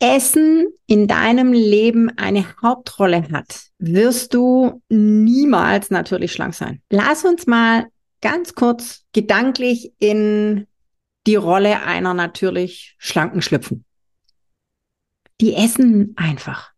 Essen in deinem Leben eine Hauptrolle hat, wirst du niemals natürlich schlank sein. Lass uns mal ganz kurz gedanklich in die Rolle einer natürlich schlanken schlüpfen. Die essen einfach.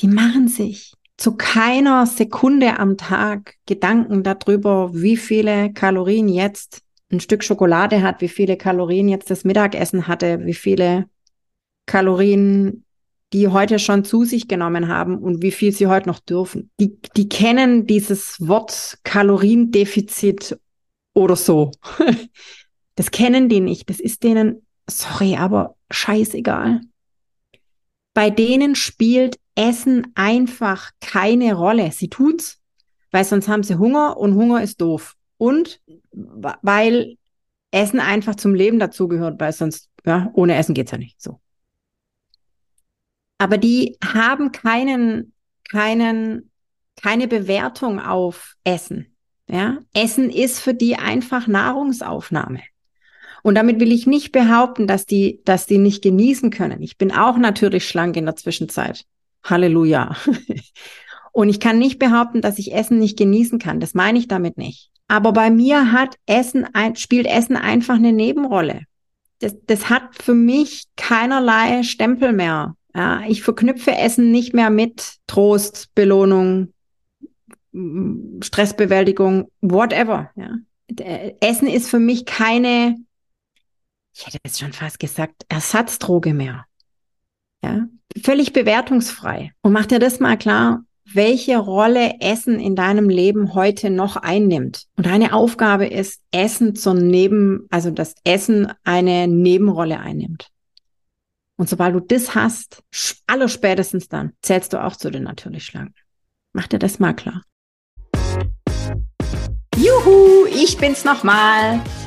Die machen sich zu keiner Sekunde am Tag Gedanken darüber, wie viele Kalorien jetzt ein Stück Schokolade hat, wie viele Kalorien jetzt das Mittagessen hatte, wie viele Kalorien die heute schon zu sich genommen haben und wie viel sie heute noch dürfen. Die, die kennen dieses Wort Kaloriendefizit oder so. Das kennen die nicht. Das ist denen, sorry, aber scheißegal. Bei denen spielt Essen einfach keine Rolle. Sie tut's, weil sonst haben sie Hunger und Hunger ist doof. Und weil Essen einfach zum Leben dazugehört, weil sonst, ja, ohne Essen geht's ja nicht. So aber die haben keinen, keinen, keine Bewertung auf Essen. Ja, Essen ist für die einfach Nahrungsaufnahme. Und damit will ich nicht behaupten, dass die, dass die nicht genießen können. Ich bin auch natürlich schlank in der Zwischenzeit. Halleluja. Und ich kann nicht behaupten, dass ich Essen nicht genießen kann. Das meine ich damit nicht. Aber bei mir hat Essen spielt Essen einfach eine Nebenrolle. Das, das hat für mich keinerlei Stempel mehr. Ja, ich verknüpfe Essen nicht mehr mit Trost, Belohnung, Stressbewältigung, whatever. Ja. Essen ist für mich keine, ich hätte jetzt schon fast gesagt, Ersatzdroge mehr. Ja, völlig bewertungsfrei. Und mach dir das mal klar, welche Rolle Essen in deinem Leben heute noch einnimmt. Und deine Aufgabe ist, Essen zur Neben, also das Essen eine Nebenrolle einnimmt. Und sobald du das hast, allerspätestens dann, zählst du auch zu den natürlich Schlanken. Mach dir das mal klar. Juhu, ich bin's nochmal.